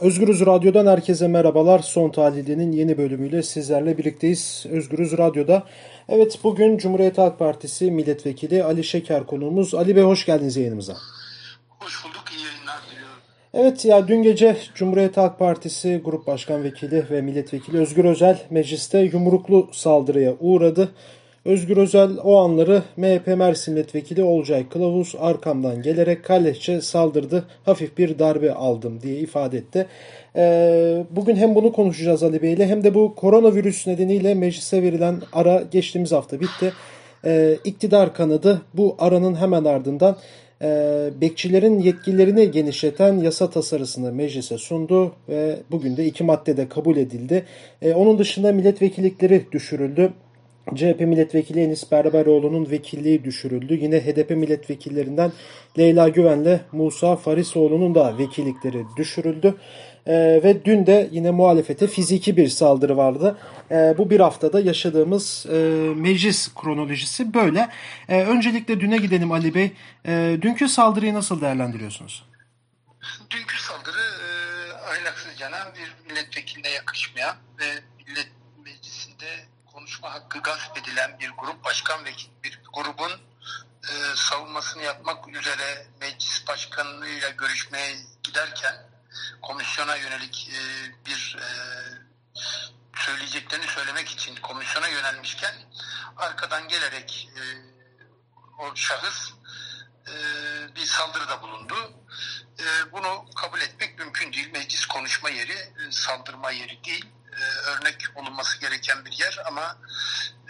Özgürüz Radyo'dan herkese merhabalar. Son tahlilinin yeni bölümüyle sizlerle birlikteyiz. Özgürüz Radyo'da. Evet bugün Cumhuriyet Halk Partisi Milletvekili Ali Şeker konuğumuz. Ali Bey hoş geldiniz yayınımıza. Hoş bulduk, iyi yayınlar diliyorum. Evet ya dün gece Cumhuriyet Halk Partisi Grup Başkan Vekili ve Milletvekili Özgür Özel mecliste yumruklu saldırıya uğradı. Özgür Özel o anları MHP Mersin Milletvekili Olcay Kılavuz arkamdan gelerek kalleşçe saldırdı. Hafif bir darbe aldım diye ifade etti. Ee, bugün hem bunu konuşacağız Ali Bey ile hem de bu koronavirüs nedeniyle meclise verilen ara geçtiğimiz hafta bitti. Ee, iktidar kanadı bu aranın hemen ardından e, bekçilerin yetkilerini genişleten yasa tasarısını meclise sundu ve bugün de iki maddede kabul edildi. E, onun dışında milletvekillikleri düşürüldü. CHP milletvekili Enis Berberoğlu'nun vekilliği düşürüldü. Yine HDP milletvekillerinden Leyla Güven'le Musa Farisoğlu'nun da vekillikleri düşürüldü. Ee, ve dün de yine muhalefete fiziki bir saldırı vardı. Ee, bu bir haftada yaşadığımız e, meclis kronolojisi böyle. Ee, öncelikle düne gidelim Ali Bey. Ee, dünkü saldırıyı nasıl değerlendiriyorsunuz? Dünkü saldırı e, ahlaksızcana bir milletvekiline yakışmayan ve konuşma hakkı gasp edilen bir grup başkan ve bir grubun e, savunmasını yapmak üzere meclis başkanıyla görüşmeye giderken komisyona yönelik e, bir e, söyleyeceklerini söylemek için komisyona yönelmişken arkadan gelerek e, o şahıs e, bir saldırıda bulundu. E, bunu kabul etmek mümkün değil. Meclis konuşma yeri, e, saldırma yeri değil örnek olunması gereken bir yer ama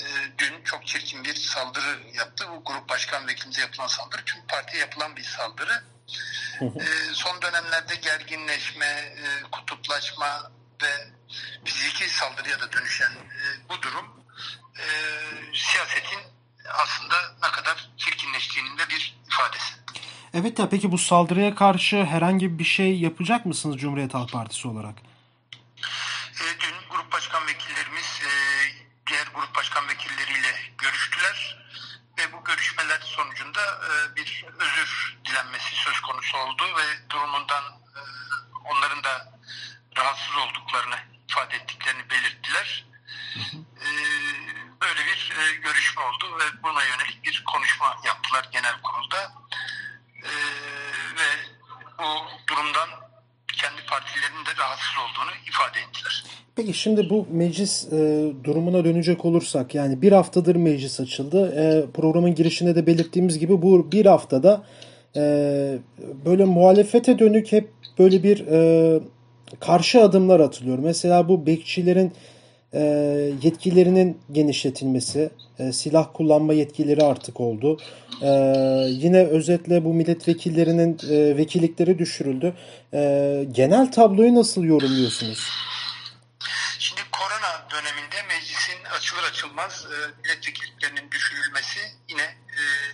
e, dün çok çirkin bir saldırı yaptı. Bu grup başkan vekilimize yapılan saldırı tüm partiye yapılan bir saldırı. e, son dönemlerde gerginleşme, e, kutuplaşma ve fiziki saldırıya da dönüşen e, bu durum e, siyasetin aslında ne kadar çirkinleştiğinin de bir ifadesi. Evet ya peki bu saldırıya karşı herhangi bir şey yapacak mısınız Cumhuriyet Halk Partisi olarak? E, dün grup başkan vekillerimiz e, diğer grup başkan vekilleriyle görüştüler ve bu görüşmeler sonucunda e, bir özür dilenmesi söz konusu oldu ve durumundan e, onların da rahatsız olduklarını ifade ettiklerini belirttiler. E, böyle bir görüşme oldu ve buna yönelik bir konuşma yaptılar genel kurulda. Ve bu durumdan partilerinin de rahatsız olduğunu ifade ettiler. Peki şimdi bu meclis e, durumuna dönecek olursak yani bir haftadır meclis açıldı. E, programın girişinde de belirttiğimiz gibi bu bir haftada e, böyle muhalefete dönük hep böyle bir e, karşı adımlar atılıyor. Mesela bu bekçilerin e, yetkilerinin genişletilmesi, e, silah kullanma yetkileri artık oldu. E, yine özetle bu milletvekillerinin e, vekillikleri düşürüldü. E, genel tabloyu nasıl yorumluyorsunuz? Şimdi korona döneminde meclisin açılır açılmaz e, milletvekilliklerinin düşürülmesi yine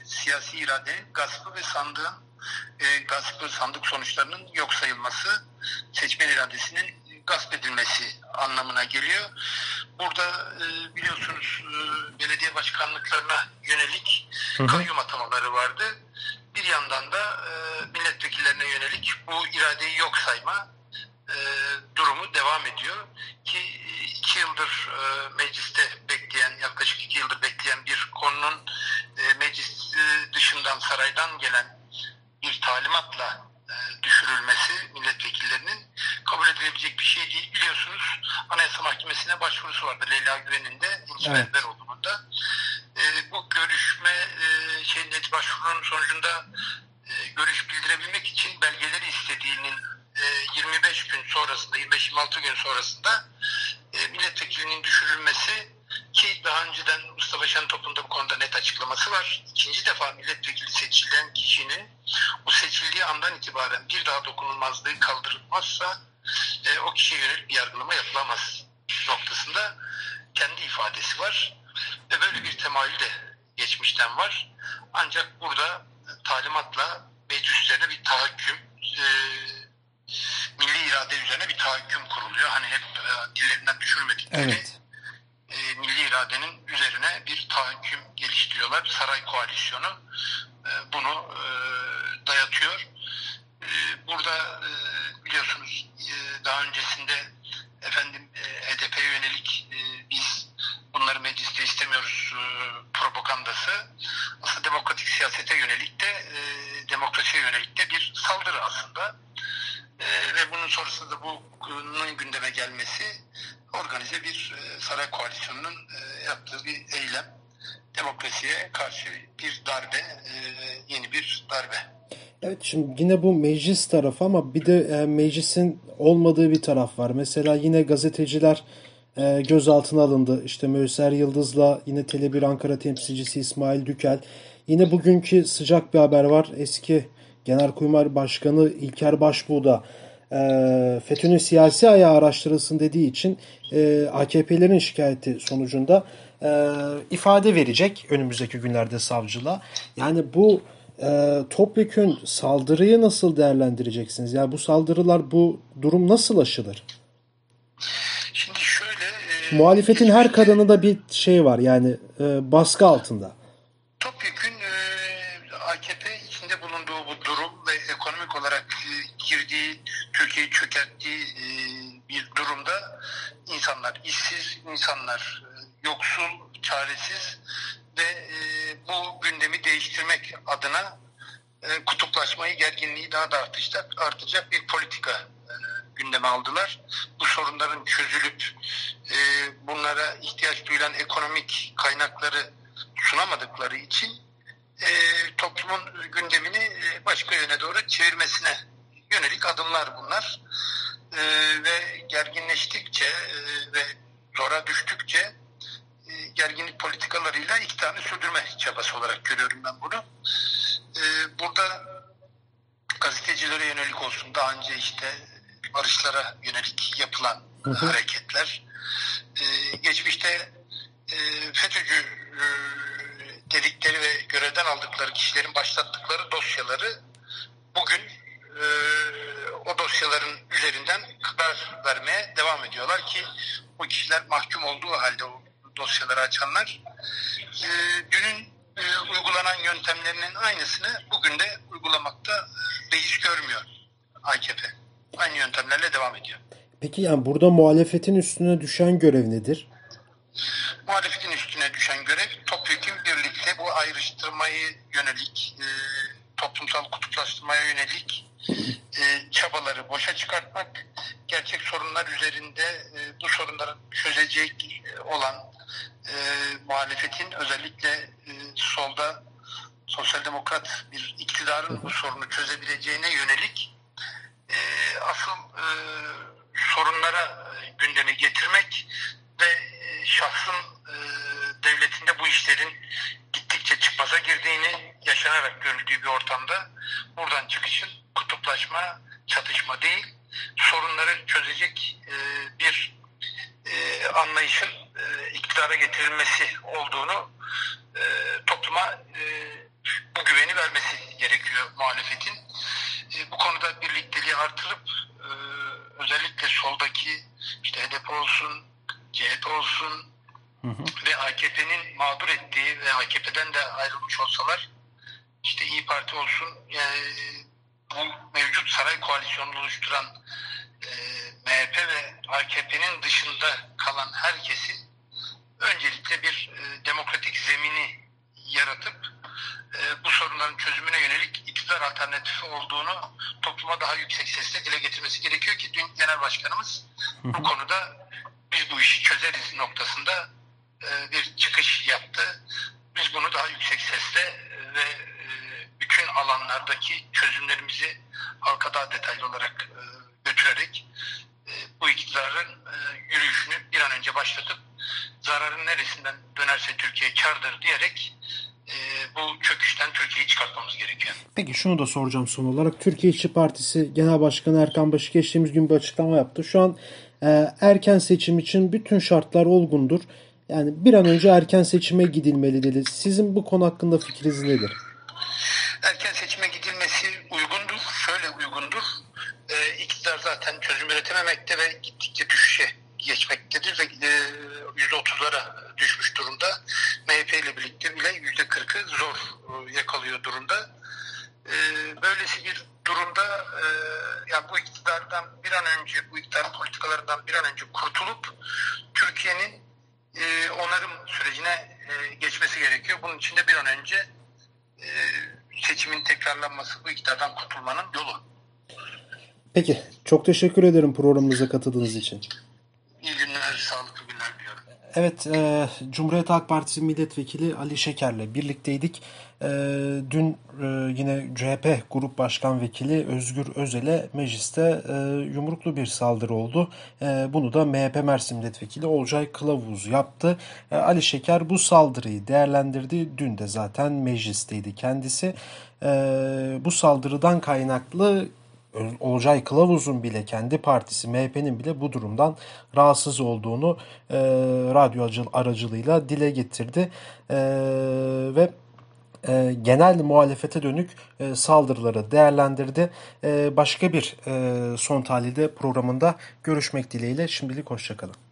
siyasi iradenin gaspı ve sandığın e, gaspı sandık sonuçlarının yok sayılması seçmen iradesinin gasp edilmesi anlamına geliyor. Burada e, biliyorsunuz e, belediye başkanlıklarına yönelik kayyum atamaları vardı. Bir yandan da e, milletvekillerine yönelik bu iradeyi yok sayma e, durumu devam ediyor. Ki iki yıldır e, mecliste bekleyen, yaklaşık iki yıldır bekleyen bir konunun e, meclis e, dışından saraydan gelen bir talimatla e, düşürülmesi milletvekillerinin kabul edilebilecek bir şey değil. Biliyorsunuz Anayasa Mahkemesi'ne başvurusu vardı Leyla İnci evet. Berberoğlu'nun da. E, bu görüşme e, şeyin başvurunun sonucunda e, görüş bildirebilmek için belgeleri istediğinin e, 25 gün sonrasında 25-26 gün sonrasında e, milletvekilinin düşürülmesi ki daha önceden Mustafa Şentop'un da bu konuda net açıklaması var. İkinci defa milletvekili seçilen kişinin o seçildiği andan itibaren bir daha dokunulmazlığı kaldırılmazsa e, o kişiye yönelik bir yargılama yapılamaz noktasında kendi ifadesi var. Ve böyle bir temayül de geçmişten var. Ancak burada talimatla meclis üzerine bir tahakküm e, milli irade üzerine bir tahakküm kuruluyor. Hani hep e, dillerinden düşürmedikleri evet e, milli iradenin üzerine bir tahakküm geliştiriyorlar. Saray koalisyonu e, bunu e, dayatıyor. E, burada e, biliyorsunuz e, daha öncesinde efendim e, HDP'ye yönelik e, biz bunları mecliste istemiyoruz e, propagandası aslında demokratik siyasete yönelik de e, demokrasiye yönelik de bir saldırı aslında. E, ve bunun sonrasında bunun gündeme gelmesi organize bir e, saray koalisyonunun e, yaptığı bir eylem. Demokrasiye karşı bir darbe, e, yeni bir darbe. Evet şimdi yine bu meclis tarafı ama bir de e, meclisin olmadığı bir taraf var. Mesela yine gazeteciler e, gözaltına alındı. İşte Möser Yıldız'la yine Tele1 Ankara temsilcisi İsmail Dükel. Yine bugünkü sıcak bir haber var. Eski Genelkurmay Başkanı İlker Başbuğ da e, FETÖ'nün siyasi ayağı araştırılsın dediği için e, AKP'lerin şikayeti sonucunda e, ifade verecek önümüzdeki günlerde savcılığa. Yani bu e, topyekün saldırıyı nasıl değerlendireceksiniz? Yani bu saldırılar, bu durum nasıl aşılır? Şimdi şöyle... E, Muhalefetin her kadınında bir şey var yani e, baskı altında. Topyekün e, AKP içinde bulunduğu bu durum ve ekonomik olarak e, girdiği, Türkiye'yi çökerttiği e, bir durumda insanlar işsiz, insanlar e, yoksul, çaresiz ve e, bu gündemi değiştirmek adına e, kutuplaşmayı, gerginliği daha da artacak, artacak bir politika e, gündeme aldılar. Bu sorunların çözülüp e, bunlara ihtiyaç duyulan ekonomik kaynakları sunamadıkları için e, toplumun gündemini e, başka yöne doğru çevirmesine yönelik adımlar bunlar. E, ve gerginleştikçe e, ve zora düştükçe gerginlik politikalarıyla iktidarını sürdürme çabası olarak görüyorum ben bunu. E, burada gazetecilere yönelik olsun daha önce işte barışlara yönelik yapılan hı hı. hareketler e, geçmişte e, FETÖ'cü e, dedikleri ve görevden aldıkları kişilerin başlattıkları dosyaları bugün e, o dosyaların üzerinden karar vermeye devam ediyorlar ki bu kişiler mahkum olduğu halde o dosyaları açanlar e, dünün e, uygulanan yöntemlerinin aynısını bugün de uygulamakta beis görmüyor AKP. Aynı yöntemlerle devam ediyor. Peki yani burada muhalefetin üstüne düşen görev nedir? Muhalefetin üstüne düşen görev topyekun birlikte bu ayrıştırmayı yönelik, e, toplumsal kutuplaştırmaya yönelik e, çabaları boşa çıkartmak, gerçek sorunlar üzerinde e, bu sorunları çözecek olan e, muhalefetin özellikle e, solda sosyal demokrat bir iktidarın bu sorunu çözebileceğine yönelik e, asıl e, sorunlara gündeme getirmek ve e, şahsın e, devletinde bu işlerin gittikçe çıkmaza girdiğini yaşanarak görüldüğü bir ortamda buradan çıkışın kutuplaşma, çatışma değil, sorunları çözecek e, bir e, anlayışın e, iktidara getirilmesi olduğunu e, topluma e, bu güveni vermesi gerekiyor muhalefetin. E, bu konuda birlikteliği artırıp e, özellikle soldaki işte HDP olsun, CHP olsun hı hı. ve AKP'nin mağdur ettiği ve AKP'den de ayrılmış olsalar işte İyi Parti olsun yani bu mevcut saray koalisyonunu oluşturan e, MHP ve AKP'nin dışında kalan herkesin öncelikle bir e, demokratik zemini yaratıp e, bu sorunların çözümüne yönelik iktidar alternatifi olduğunu topluma daha yüksek sesle dile getirmesi gerekiyor ki dün genel başkanımız bu konuda biz bu işi çözeriz noktasında e, bir çıkış yaptı. Biz bunu daha yüksek sesle ve e, bütün alanlardaki çözümlerimizi halka daha detaylı olarak e, götürerek e, bu iktidarın e, yürüyüşünü bir an önce başlatıp zararın neresinden dönerse Türkiye kardır diyerek e, bu çöküşten Türkiye'yi çıkartmamız gerekiyor. Peki şunu da soracağım son olarak. Türkiye İşçi Partisi Genel Başkanı Erkan Başı geçtiğimiz gün bir açıklama yaptı. Şu an e, erken seçim için bütün şartlar olgundur. Yani bir an önce erken seçime gidilmeli dedi. Sizin bu konu hakkında fikriniz nedir? Erken seçime gidilmesi uygundur. Şöyle uygundur. E, iktidar zaten çözüm üretememekte ve gittikçe düşüşe geçmektedir ve e, %30'lara düşmüş durumda. MHP ile birlikte bile %40'ı zor e, yakalıyor durumda. E, böylesi bir durumda e, yani bu iktidardan bir an önce bu iktidarın politikalarından bir an önce kurtulup Türkiye'nin e, onarım sürecine e, geçmesi gerekiyor. Bunun için de bir an önce e, seçimin tekrarlanması bu iktidardan kurtulmanın yolu. Peki, çok teşekkür ederim programımıza katıldığınız için. İyi günler, sağlıklı günler diliyorum. Evet, e, Cumhuriyet Halk Partisi Milletvekili Ali Şeker'le birlikteydik. E, dün e, yine CHP Grup Başkan Vekili Özgür Özel'e mecliste e, yumruklu bir saldırı oldu. E, bunu da MHP Mersin Milletvekili Olcay Kılavuz yaptı. E, Ali Şeker bu saldırıyı değerlendirdi. Dün de zaten meclisteydi kendisi. E, bu saldırıdan kaynaklı Olcay Kılavuz'un bile kendi partisi MHP'nin bile bu durumdan rahatsız olduğunu e, radyo aracılığıyla dile getirdi e, ve e, genel muhalefete dönük e, saldırıları değerlendirdi. E, başka bir e, son tahlilde programında görüşmek dileğiyle şimdilik hoşçakalın.